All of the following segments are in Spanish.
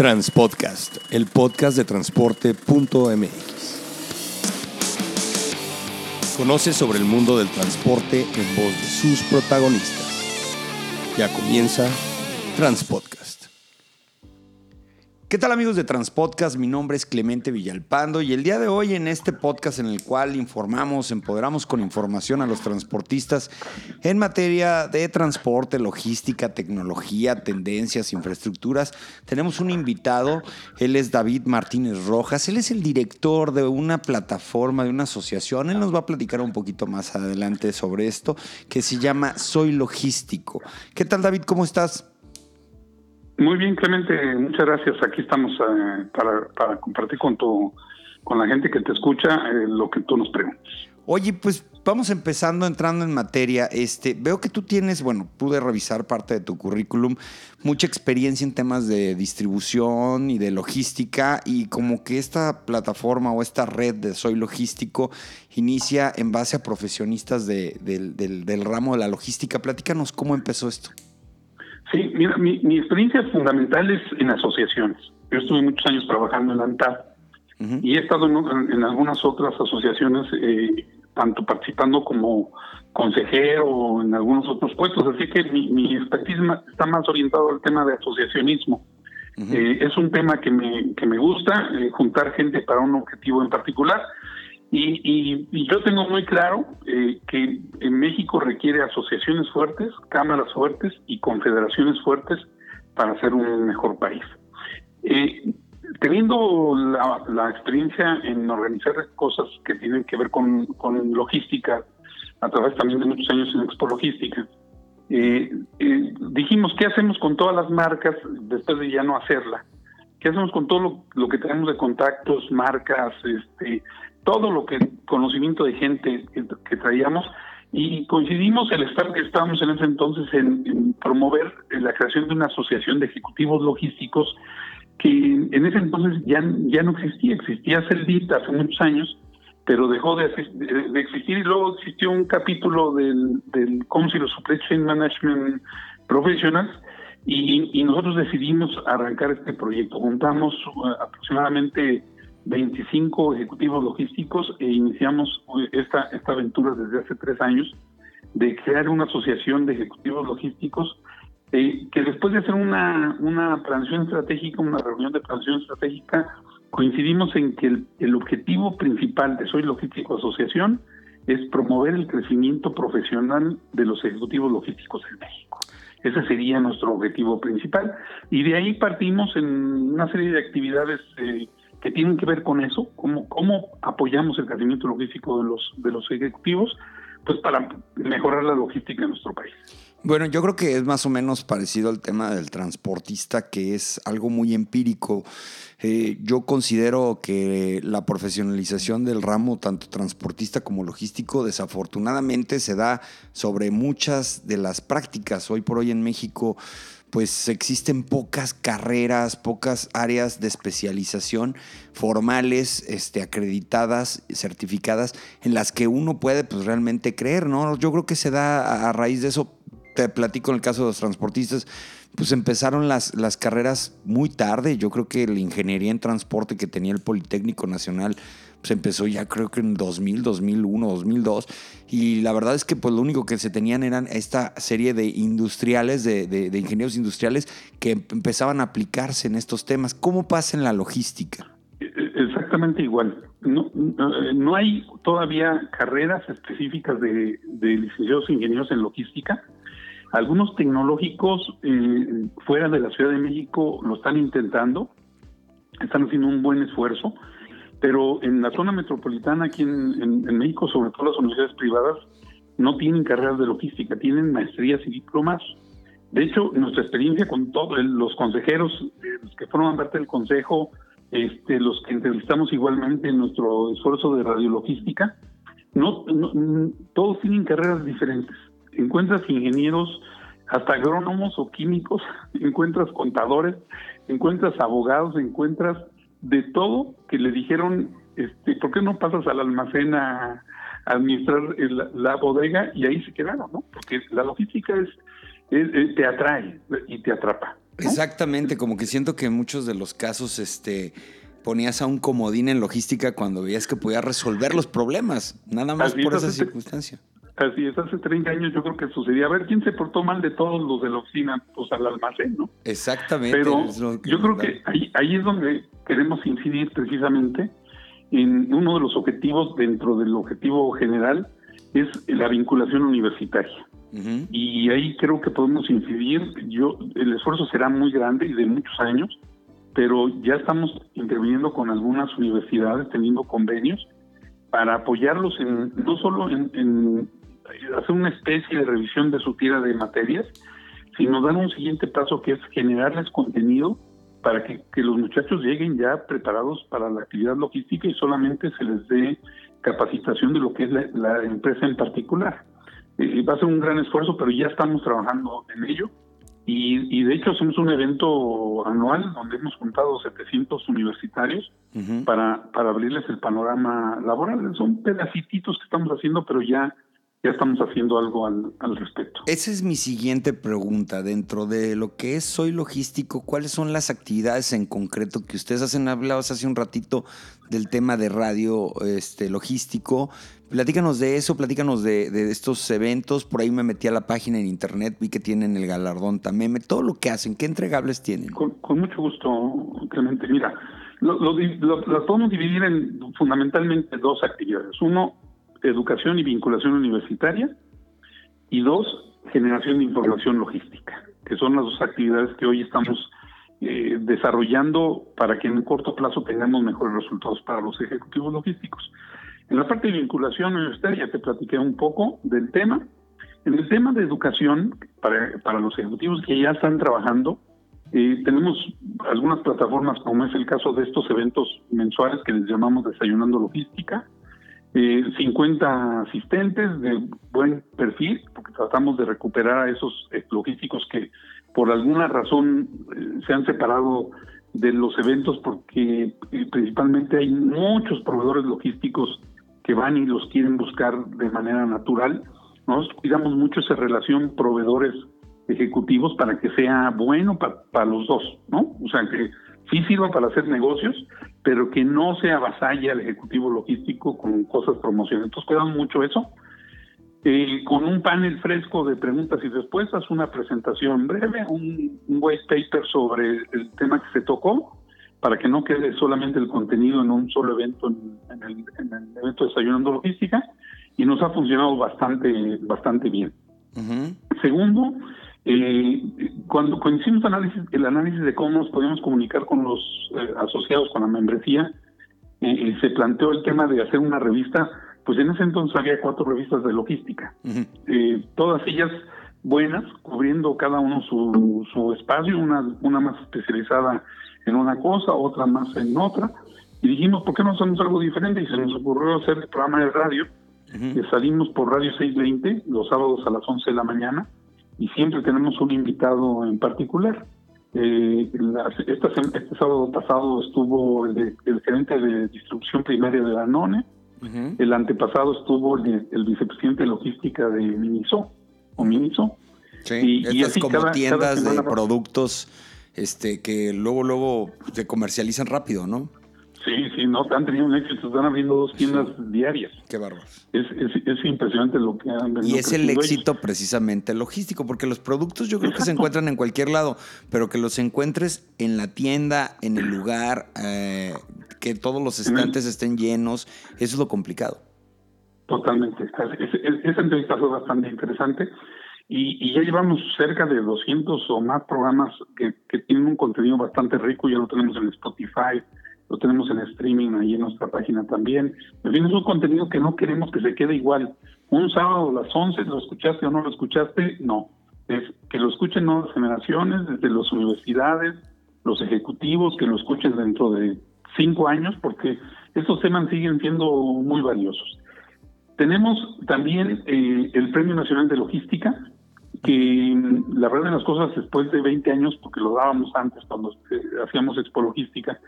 Transpodcast, el podcast de transporte.mx. Conoce sobre el mundo del transporte en voz de sus protagonistas. Ya comienza Transpodcast. ¿Qué tal amigos de Transpodcast? Mi nombre es Clemente Villalpando y el día de hoy en este podcast en el cual informamos, empoderamos con información a los transportistas en materia de transporte, logística, tecnología, tendencias, infraestructuras, tenemos un invitado, él es David Martínez Rojas, él es el director de una plataforma, de una asociación, él nos va a platicar un poquito más adelante sobre esto, que se llama Soy Logístico. ¿Qué tal David? ¿Cómo estás? Muy bien, Clemente, muchas gracias. Aquí estamos eh, para, compartir con tu, con la gente que te escucha eh, lo que tú nos preguntas. Oye, pues vamos empezando, entrando en materia. Este, veo que tú tienes, bueno, pude revisar parte de tu currículum, mucha experiencia en temas de distribución y de logística, y como que esta plataforma o esta red de Soy Logístico inicia en base a profesionistas del, del ramo de la logística. Platícanos cómo empezó esto. Sí, mira, mi, experiencia fundamental es en asociaciones. Yo estuve muchos años trabajando en la ANTAD y he estado en, algunas otras asociaciones, eh, tanto participando como consejero o en algunos otros puestos, así que mi, mi expertise está más orientado al tema de asociacionismo. Eh, es un tema que me, que me gusta, eh, juntar gente para un objetivo en particular. Y, yo tengo muy claro eh, que en México requiere asociaciones fuertes, cámaras fuertes y confederaciones fuertes para ser un mejor país. Eh, teniendo la, experiencia en organizar cosas que tienen que ver con, logística, a través también de muchos años en Expo Logística, eh, dijimos, ¿qué hacemos con todas las marcas después de ya no hacerla? ¿Qué hacemos con todo lo, lo que tenemos de contactos, marcas, este, todo lo que conocimiento de gente que, traíamos y coincidimos el estar que estábamos en ese entonces en, promover la creación de una asociación de ejecutivos logísticos que en ese entonces ya, ya no existía, existía Celdita hace muchos años, pero dejó de, existir y luego existió un capítulo del, del Council of Supply Chain Management Professionals y, y nosotros decidimos arrancar este proyecto. Juntamos uh, aproximadamente 25 ejecutivos logísticos e iniciamos esta, esta aventura desde hace tres años de crear una asociación de ejecutivos logísticos eh, que después de hacer una, una estratégica, una reunión de planación estratégica, coincidimos en que el, el objetivo principal de Soy Logístico Asociación es promover el crecimiento profesional de los ejecutivos logísticos en México. Ese sería nuestro objetivo principal. Y de ahí partimos en una serie de actividades eh, que tienen que ver con eso, cómo, cómo apoyamos el crecimiento logístico de los, de los ejecutivos, pues para mejorar la logística en nuestro país. Bueno, yo creo que es más o menos parecido al tema del transportista, que es algo muy empírico. Eh, yo considero que la profesionalización del ramo, tanto transportista como logístico, desafortunadamente se da sobre muchas de las prácticas. Hoy por hoy en México pues existen pocas carreras, pocas áreas de especialización formales, este, acreditadas, certificadas, en las que uno puede pues, realmente creer, ¿no? Yo creo que se da a raíz de eso, te platico en el caso de los transportistas, pues empezaron las, las carreras muy tarde. Yo creo que la ingeniería en transporte que tenía el Politécnico Nacional se empezó ya creo que en 2000, 2001, 2002. Y la verdad es que pues lo único que se tenían eran esta serie de industriales, de, de, ingenieros industriales que empezaban a aplicarse en estos temas. ¿Cómo pasa en la logística? E, e, exactamente igual. No, no hay todavía carreras específicas de, de licenciados ingenieros en logística. Algunos tecnológicos eh, fuera de la Ciudad de México lo están intentando, están haciendo un buen esfuerzo pero en la zona metropolitana aquí en, México, sobre todo las universidades privadas, no tienen carreras de logística, tienen maestrías y diplomas. De hecho, nuestra experiencia con todos los consejeros, los que forman parte del consejo, este, los que entrevistamos igualmente en nuestro esfuerzo de radiologística, no, todos tienen carreras diferentes. Encuentras ingenieros, hasta agrónomos o químicos, encuentras contadores, encuentras abogados, encuentras de todo que le dijeron, este, ¿por qué no pasas al almacén a, administrar la bodega? Y ahí se quedaron, ¿no? Porque la logística es, te atrae y te atrapa. Exactamente, como que siento que en muchos de los casos este, ponías a un comodín en logística cuando veías que podía resolver los problemas, nada más por esa circunstancia. Así es, hace 30 años yo creo que sucedía. A ver, ¿quién se portó mal de todos los de la oficina? Pues al almacén, ¿no? Exactamente. Pero yo creo que ahí, ahí es donde queremos incidir precisamente en uno de los objetivos dentro del objetivo general es la vinculación universitaria. Y ahí creo que podemos incidir. Yo el esfuerzo será muy grande y de muchos años, pero ya estamos interviniendo con algunas universidades, teniendo convenios para apoyarlos en no solo en, hacer una especie de revisión de su tira de materias, sino dar un siguiente paso que es generarles contenido para que, los muchachos lleguen ya preparados para la actividad logística y solamente se les dé capacitación de lo que es la, empresa en particular. Eh, va a ser un gran esfuerzo, pero ya estamos trabajando en ello. Y, de hecho hacemos un evento anual donde hemos juntado 700 universitarios para, para abrirles el panorama laboral. Son pedacitos que estamos haciendo, pero ya ya estamos haciendo algo al, al, respecto. Esa es mi siguiente pregunta. Dentro de lo que es Soy Logístico, ¿cuáles son las actividades en concreto que ustedes hacen? Hablabas hace un ratito del tema de radio este, logístico. Platícanos de eso, platícanos de, de, estos eventos. Por ahí me metí a la página en internet, vi que tienen el galardón también. Todo lo que hacen, ¿qué entregables tienen? Con, mucho gusto, Clemente. Mira, lo, lo podemos dividir en fundamentalmente dos actividades. Uno, educación y vinculación universitaria, y dos, generación de información logística, que son las dos actividades que hoy estamos eh, desarrollando para que en un corto plazo tengamos mejores resultados para los ejecutivos logísticos. En la parte de vinculación universitaria te platiqué un poco del tema. En el tema de educación, para, para los ejecutivos que ya están trabajando, eh, tenemos algunas plataformas, como es el caso de estos eventos mensuales que les llamamos Desayunando Logística, eh, 50 asistentes de buen perfil, porque tratamos de recuperar a esos logísticos que por alguna razón eh, se han separado de los eventos porque eh, principalmente hay muchos proveedores logísticos que van y los quieren buscar de manera natural. Nosotros cuidamos mucho esa relación proveedores ejecutivos para que sea bueno para los dos, ¿no? O sea, que sí sirva para hacer negocios, pero que no se avasalle al ejecutivo logístico con cosas promocionales. Entonces cuidamos mucho eso. Eh, con un panel fresco de preguntas y respuestas, una presentación breve, un, white paper sobre el tema que se tocó, para que no quede solamente el contenido en un solo evento, en, el, evento Desayunando Logística, y nos ha funcionado bastante, bastante bien. Segundo, eh, cuando, cuando hicimos análisis, el análisis de cómo nos podíamos comunicar con los eh, asociados, con la membresía, eh, se planteó el tema de hacer una revista, pues en ese entonces había cuatro revistas de logística, todas ellas buenas, cubriendo cada uno su, su espacio, una, una más especializada en una cosa, otra más en otra, y dijimos, ¿por qué no hacemos algo diferente? Y se nos ocurrió hacer el programa de radio, que salimos por Radio 620 los sábados a las 11 de la mañana, y siempre tenemos un invitado en particular. Eh, este, sábado pasado estuvo el, gerente de distribución primaria de Danone, el antepasado estuvo el, vicepresidente de logística de Miniso, o Miniso. Sí, y, estas como tiendas de productos este, que luego, luego se comercializan rápido, ¿no? Sí, sí, no, han tenido un éxito, están abriendo dos tiendas diarias. Qué bárbaro. Es, es, impresionante lo que han venido. Y es el éxito precisamente logístico, porque los productos yo creo que se encuentran en cualquier lado, pero que los encuentres en la tienda, en el lugar, eh, que todos los estantes estén llenos, eso es lo complicado. Totalmente. Esa entrevista fue bastante interesante. Y, ya llevamos cerca de 200 o más programas que, que tienen un contenido bastante rico, ya lo tenemos en Spotify, lo tenemos en streaming ahí en nuestra página también. En fin, es un contenido que no queremos que se quede igual. Un sábado a las 11, ¿lo escuchaste o no lo escuchaste? No. Es que lo escuchen nuevas generaciones, desde las universidades, los ejecutivos, que lo escuchen dentro de cinco años, porque estos temas siguen siendo muy valiosos. Tenemos también eh, el Premio Nacional de Logística, que la verdad de las cosas después de 20 años, porque lo dábamos antes cuando eh, hacíamos Expo Logística,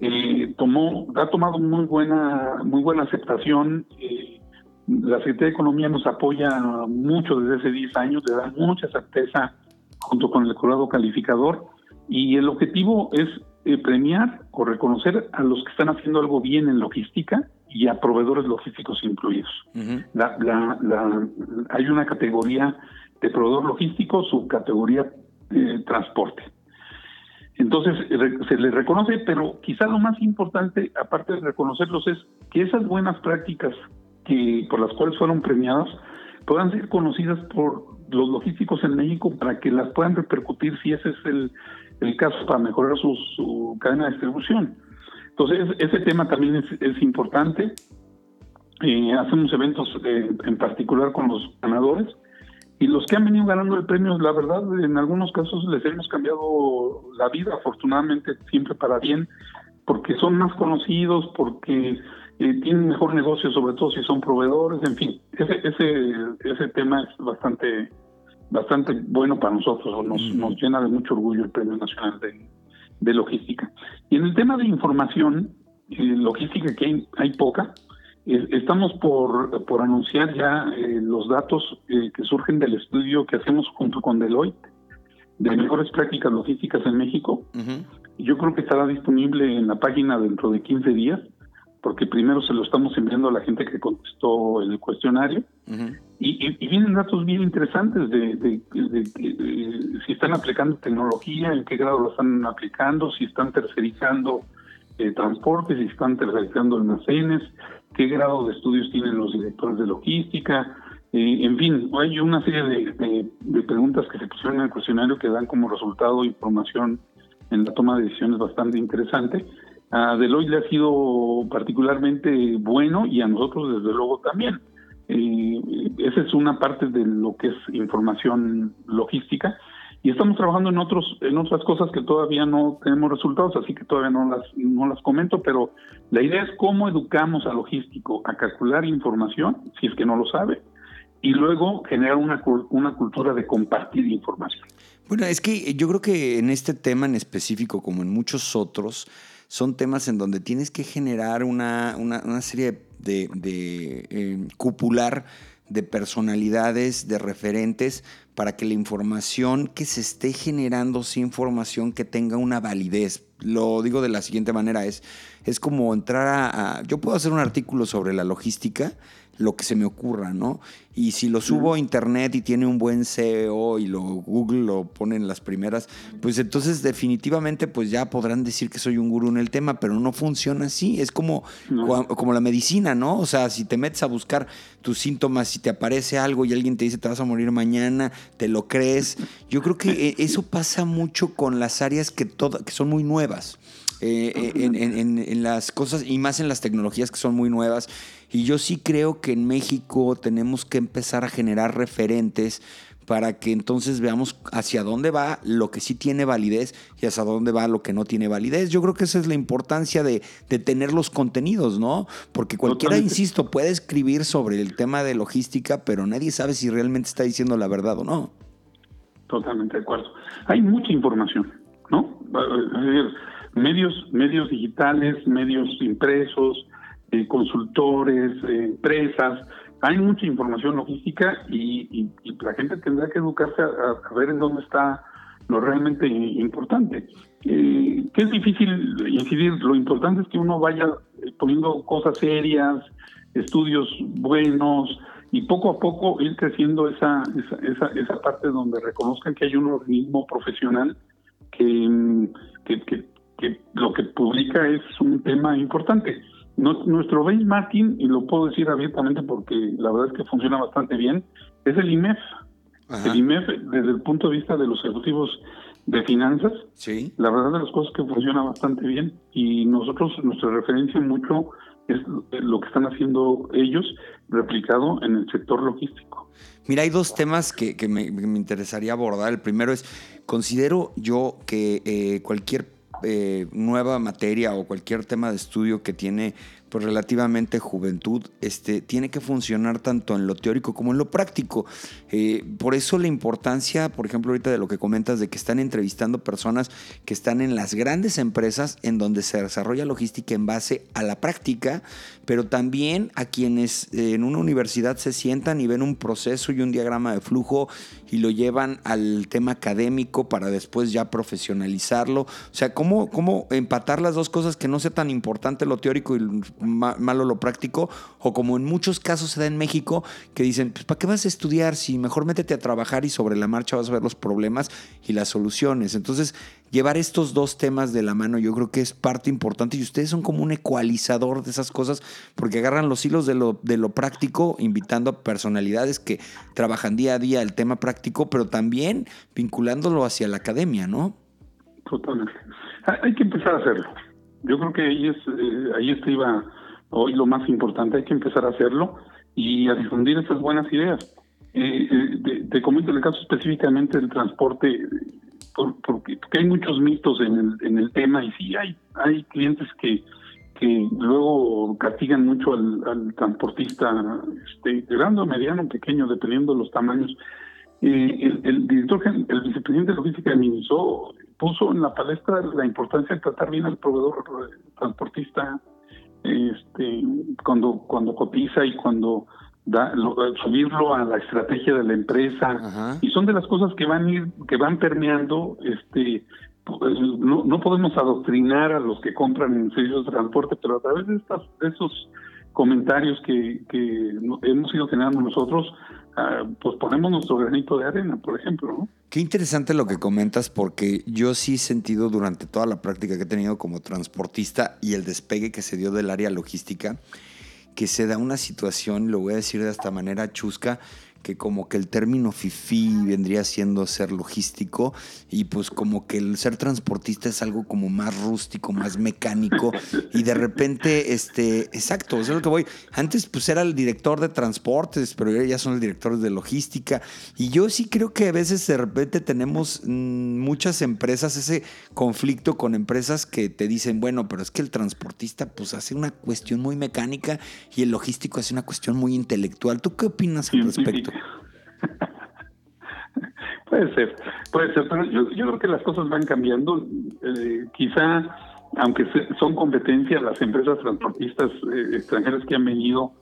eh, tomó, ha tomado muy buena, muy buena aceptación. Eh, la Secretaría de Economía nos apoya mucho desde hace 10 años, le da mucha certeza junto con el jurado calificador Y el objetivo es eh, premiar o reconocer a los que están haciendo algo bien en logística y a proveedores logísticos incluidos. hay una categoría de proveedor logístico, subcategoría eh, transporte. Entonces se les reconoce, pero quizá lo más importante, aparte de reconocerlos, es que esas buenas prácticas que por las cuales fueron premiadas puedan ser conocidas por los logísticos en México para que las puedan repercutir si ese es el, caso para mejorar su, cadena de distribución. Entonces ese tema también es, importante. Eh, hacemos eventos eh, en particular con los ganadores y los que han venido ganando el premio, la verdad, en algunos casos les hemos cambiado la vida, afortunadamente, siempre para bien, porque son más conocidos, porque eh, tienen mejor negocio, sobre todo si son proveedores, en fin, ese, ese, ese tema es bastante, bastante bueno para nosotros, nos, nos llena de mucho orgullo el Premio Nacional de, de Logística. Y en el tema de información, eh, logística que hay, hay poca, Estamos por, por anunciar ya eh, los datos eh, que surgen del estudio que hacemos junto con Deloitte de mejores prácticas logísticas en México. Yo creo que estará disponible en la página dentro de 15 días, porque primero se lo estamos enviando a la gente que contestó el cuestionario. y, vienen datos bien interesantes de, de, si están aplicando tecnología, en qué grado lo están aplicando, si están tercerizando eh, transportes, si están tercerizando almacenes, qué grado de estudios tienen los directores de logística, eh, en fin, hay una serie de, preguntas que se pusieron en el cuestionario que dan como resultado información en la toma de decisiones bastante interesante. A Deloitte le ha sido particularmente bueno y a nosotros desde luego también. Eh, esa es una parte de lo que es información logística y estamos trabajando en otros en otras cosas que todavía no tenemos resultados así que todavía no las no las comento pero la idea es cómo educamos al logístico a calcular información si es que no lo sabe y luego generar una, una cultura de compartir información. Bueno es que yo creo que en este tema en específico como en muchos otros son temas en donde tienes que generar una, una, serie de, de eh, cupular de personalidades, de referentes, para que la información que se esté generando sea información que tenga una validez. Lo digo de la siguiente manera, es, es como entrar a, Yo puedo hacer un artículo sobre la logística, lo que se me ocurra, ¿no? Y si lo subo a internet y tiene un buen SEO y lo Google lo pone en las primeras, pues entonces definitivamente pues ya podrán decir que soy un gurú en el tema, pero no funciona así. Es como, como la medicina, ¿no? O sea, si te metes a buscar tus síntomas, si te aparece algo y alguien te dice te vas a morir mañana, te lo crees. Yo creo que eh, eso pasa mucho con las áreas que, que son muy nuevas. Eh, eh, en, las cosas y más en las tecnologías que son muy nuevas. Y yo sí creo que en México tenemos que empezar a generar referentes para que entonces veamos hacia dónde va lo que sí tiene validez y hacia dónde va lo que no tiene validez. Yo creo que esa es la importancia de, tener los contenidos, ¿no? Porque cualquiera, insisto, puede escribir sobre el tema de logística, pero nadie sabe si realmente está diciendo la verdad o no. Totalmente de acuerdo. Hay mucha información, ¿no? medios, medios digitales, medios impresos, eh, consultores, eh, empresas. Hay mucha información logística y, la gente tendrá que educarse a, ver en dónde está lo realmente importante. Eh, que es difícil incidir, lo importante es que uno vaya poniendo cosas serias, estudios buenos y poco a poco ir creciendo esa, esa, esa, parte donde reconozcan que hay un organismo profesional que, que, que lo que publica es un tema importante. Nuestro benchmarking, y lo puedo decir abiertamente porque la verdad es que funciona bastante bien, es el IMEF. El IMEF, desde el punto de vista de los ejecutivos de finanzas, sí. la verdad de las cosas que funciona bastante bien. Y nosotros, nuestra referencia mucho es lo que están haciendo ellos replicado en el sector logístico. Mira, hay dos temas que, me, interesaría abordar. El primero es, considero yo que eh, cualquier eh, nueva materia o cualquier tema de estudio que tiene pues relativamente juventud, este, tiene que funcionar tanto en lo teórico como en lo práctico. Eh, por eso la importancia, por ejemplo, ahorita de lo que comentas, de que están entrevistando personas que están en las grandes empresas en donde se desarrolla logística en base a la práctica, pero también a quienes eh, en una universidad se sientan y ven un proceso y un diagrama de flujo y lo llevan al tema académico para después ya profesionalizarlo. O sea, ¿cómo, cómo empatar las dos cosas que no sea tan importante lo teórico y malo lo práctico? O como en muchos casos se da en México, que dicen, pues ¿para qué vas a estudiar si mejor métete a trabajar y sobre la marcha vas a ver los problemas y las soluciones? Entonces, llevar estos dos temas de la mano yo creo que es parte importante y ustedes son como un ecualizador de esas cosas porque agarran los hilos de lo, de lo práctico, invitando a personalidades que trabajan día a día el tema práctico, pero también vinculándolo hacia la academia, ¿no? Totalmente. Hay que empezar a hacerlo. Yo creo que ahí, es, eh, ahí iba hoy lo más importante, hay que empezar a hacerlo y a difundir esas buenas ideas. Eh, eh, te comento el caso específicamente del transporte porque, hay muchos mitos en el, en el tema y sí hay, hay clientes que, que luego castigan mucho al, transportista este, grande mediano, pequeño, dependiendo de los tamaños. Eh, el, director, el vicepresidente de logística de Miniso puso en la palestra la importancia de tratar bien al proveedor transportista este, cuando, cuando cotiza y cuando subirlo a la estrategia de la empresa. Y son de las cosas que van ir que van permeando este no, no podemos adoctrinar a los que compran en servicios de transporte pero a través de estas de esos comentarios que, que hemos ido generando nosotros ah, pues ponemos nuestro granito de arena por ejemplo ¿no? Qué interesante lo que comentas porque yo sí he sentido durante toda la práctica que he tenido como transportista y el despegue que se dio del área logística que se da una situación, lo voy a decir de esta manera chusca, que como que el término FIFI vendría siendo ser logístico y pues como que el ser transportista es algo como más rústico, más mecánico y de repente, este, exacto, es lo que voy. Antes pues era el director de transportes, pero ya son el director de logística y yo sí creo que a veces de repente tenemos mm, muchas empresas ese conflicto con empresas que te dicen, bueno, pero es que el transportista pues hace una cuestión muy mecánica y el logístico hace una cuestión muy intelectual. ¿Tú qué opinas al respecto? puede ser, puede ser, pero yo, creo que las cosas van cambiando. Eh, quizá, aunque son competencias, las empresas transportistas eh, extranjeras que han venido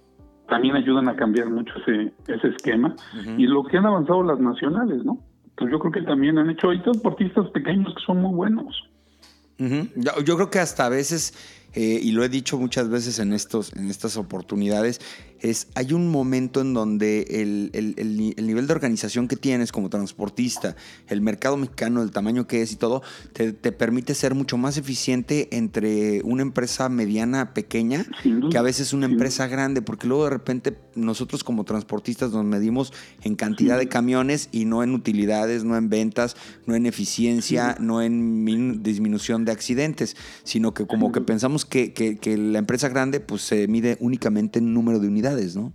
también ayudan a cambiar mucho ese, ese esquema. Y lo que han avanzado las nacionales, ¿no? Pues yo creo que también han hecho, hay transportistas pequeños que son muy buenos. yo creo que hasta a veces eh, y lo he dicho muchas veces en, estos, en estas oportunidades, es hay un momento en donde el, el, nivel de organización que tienes como transportista, el mercado mexicano, el tamaño que es y todo, te, permite ser mucho más eficiente entre una empresa mediana, pequeña, que a veces una empresa grande, porque luego de repente nosotros como transportistas nos medimos en cantidad de camiones y no en utilidades, no en ventas, no en eficiencia, no en disminución de accidentes, sino que como que pensamos que, que, la empresa grande pues se mide únicamente en número de unidades, ¿no?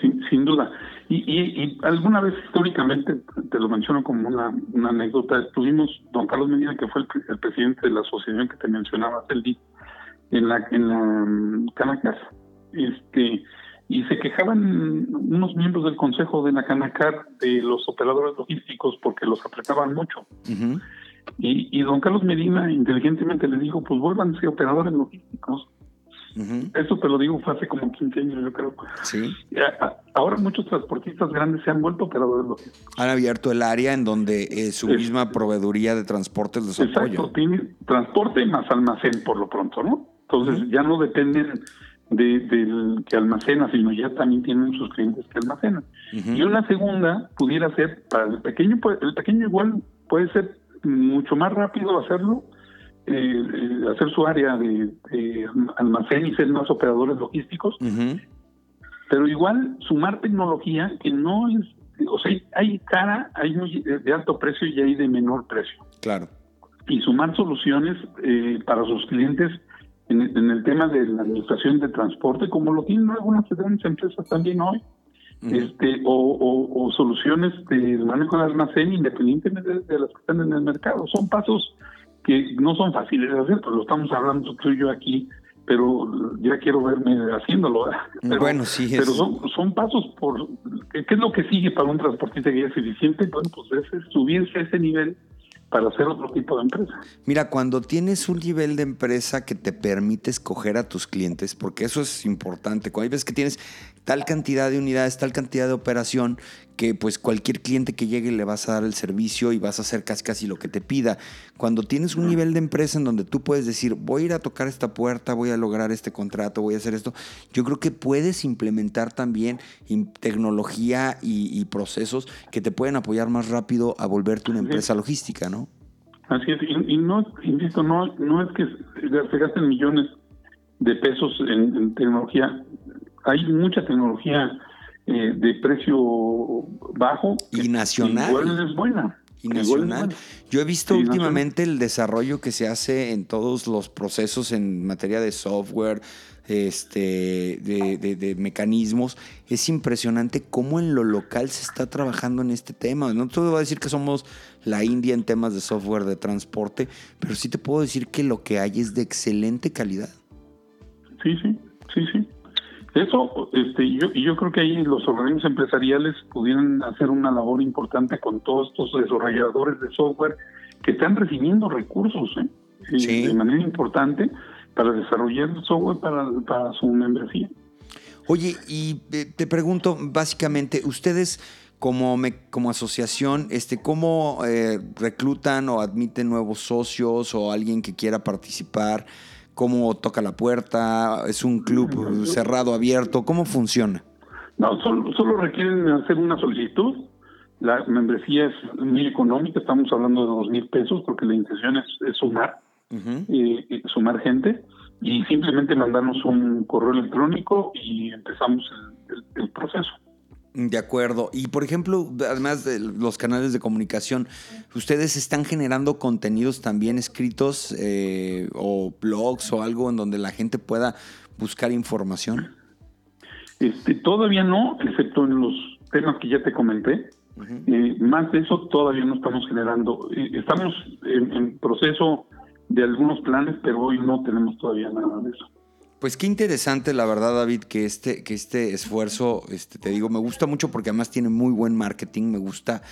Sin, sin duda. Y, y, alguna vez históricamente, te lo menciono como una, una anécdota, estuvimos, don Carlos Medina, que fue el, presidente de la asociación que te mencionaba, el en la, en la um, Canacar, este, y se quejaban unos miembros del consejo de la Canacar de los operadores logísticos porque los apretaban mucho. Y, don Carlos Medina inteligentemente le dijo, pues ser operadores logísticos. Eso te lo digo, fue hace como 15 años, yo creo. Sí. Ahora muchos transportistas grandes se han vuelto operadores logísticos. Han abierto el área en donde eh, su misma proveeduría de transportes los Exacto, tiene transporte más almacén por lo pronto, ¿no? Entonces ya no dependen de, del que almacena, sino ya también tienen sus clientes que almacenan. Y una segunda pudiera ser, para el pequeño, el pequeño igual puede ser mucho más rápido hacerlo, eh, eh, hacer su área de, almacén y ser más operadores logísticos, pero igual sumar tecnología que no es, o sea, hay cara, hay de alto precio y hay de menor precio. Claro. Y sumar soluciones eh, para sus clientes en, el tema de la administración de transporte, como lo tienen algunas grandes empresas también hoy este o, soluciones de manejo de almacén independientemente de, las que están en el mercado. Son pasos que no son fáciles de hacer, pero lo estamos hablando tú y yo aquí pero ya quiero verme haciéndolo. bueno, sí. Pero son, son pasos por... ¿Qué es lo que sigue para un transportista que es eficiente? Bueno, pues es subirse a ese nivel para hacer otro tipo de empresa. Mira, cuando tienes un nivel de empresa que te permite escoger a tus clientes, porque eso es importante, cuando hay veces que tienes tal cantidad de unidades, tal cantidad de operación, que pues cualquier cliente que llegue le vas a dar el servicio y vas a hacer casi casi lo que te pida. Cuando tienes un nivel de empresa en donde tú puedes decir, voy a ir a tocar esta puerta, voy a lograr este contrato, voy a hacer esto, yo creo que puedes implementar también tecnología y, procesos que te pueden apoyar más rápido a volverte una empresa logística, ¿no? Así es, y, no, insisto, no, no es que se gasten millones de pesos en tecnología, hay mucha tecnología eh, de precio bajo. Y nacional. Igual es buena. Y nacional. Yo he visto últimamente el desarrollo que se hace en todos los procesos en materia de software, este, de, de, mecanismos. Es impresionante cómo en lo local se está trabajando en este tema. No te voy a decir que somos la India en temas de software de transporte, pero sí te puedo decir que lo que hay es de excelente calidad. Sí, sí, sí, sí. Eso, este, yo, yo creo que ahí los organismos empresariales pudieran hacer una labor importante con todos estos desarrolladores de software que están recibiendo recursos ¿eh? de manera importante para desarrollar software para, para su membresía. Oye, y eh, te pregunto básicamente, ustedes como, como asociación, este, ¿cómo eh, reclutan o admiten nuevos socios o alguien que quiera participar? Cómo toca la puerta, es un club cerrado, abierto, ¿cómo funciona? No, solo, solo requieren hacer una solicitud. La membresía es muy económica, estamos hablando de dos mil pesos porque la intención es, sumar, eh, sumar gente y simplemente mandarnos un correo electrónico y empezamos el proceso. De acuerdo. Y por ejemplo, además de los canales de comunicación, ¿ustedes están generando contenidos también escritos eh, o blogs o algo en donde la gente pueda buscar información? Este, todavía no, excepto en los temas que ya te comenté. Eh, más de eso todavía no estamos generando. Eh, estamos en proceso de algunos planes, pero hoy no tenemos todavía nada de eso. Pues qué interesante, la verdad, David, que este, que este esfuerzo, este, te digo, me gusta mucho porque además tiene muy buen marketing, me gusta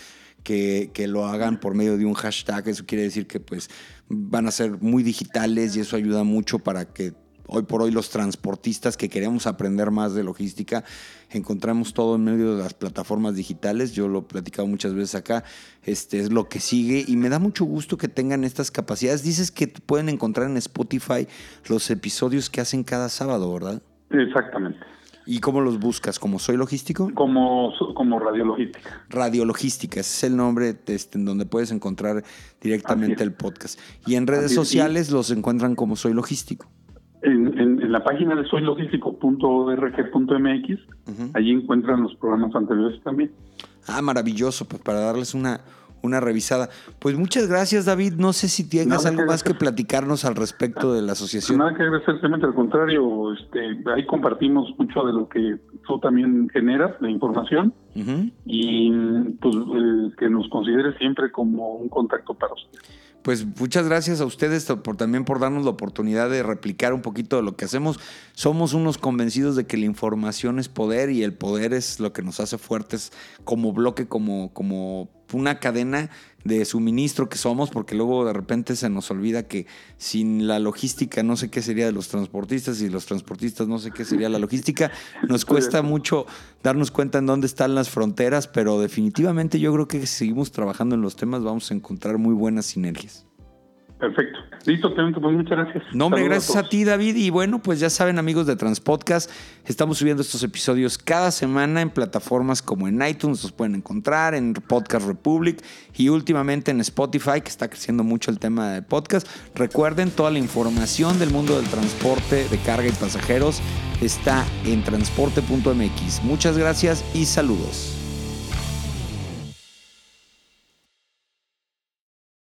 que, que, lo hagan por medio de un hashtag, eso quiere decir que pues van a ser muy digitales y eso ayuda mucho para que hoy por hoy los transportistas que queremos aprender más de logística, encontramos todo en medio de las plataformas digitales. Yo lo he platicado muchas veces acá. Este es lo que sigue y me da mucho gusto que tengan estas capacidades. Dices que pueden encontrar en Spotify los episodios que hacen cada sábado, ¿verdad? Exactamente. ¿Y cómo los buscas? ¿Como Soy Logístico? Como, como Radiologística. Radiologística, ese es el nombre este, en donde puedes encontrar directamente el podcast. Y en redes sociales los encuentran como Soy Logístico. En, la página de soylogístico.org.mx, allí encuentran los programas anteriores también. Ah, maravilloso, pues para darles una, una revisada. Pues muchas gracias, David. No sé si tienes algo más que platicarnos al respecto de la asociación. Nada que agradecer, al contrario, este, ahí compartimos mucho de lo que tú también generas, la información, y pues que nos consideres siempre como un contacto para usted pues muchas gracias a ustedes por, también por darnos la oportunidad de replicar un poquito de lo que hacemos. Somos unos convencidos de que la información es poder y el poder es lo que nos hace fuertes como bloque, como, como una cadena de suministro que somos, porque luego de repente se nos olvida que sin la logística no sé qué sería de los transportistas y los transportistas no sé qué sería la logística. Nos cuesta mucho darnos cuenta en dónde están las fronteras, pero definitivamente yo creo que si seguimos trabajando en los temas vamos a encontrar muy buenas sinergias. Perfecto. Listo, pues muchas gracias. No, hombre, gracias a, ti, David. Y bueno, pues ya saben, amigos de Transpodcast, estamos subiendo estos episodios cada semana en plataformas como en iTunes, los pueden encontrar, en Podcast Republic y últimamente en Spotify, que está creciendo mucho el tema de podcast. Recuerden, toda la información del mundo del transporte de carga y pasajeros está en transporte.mx. Muchas gracias y saludos.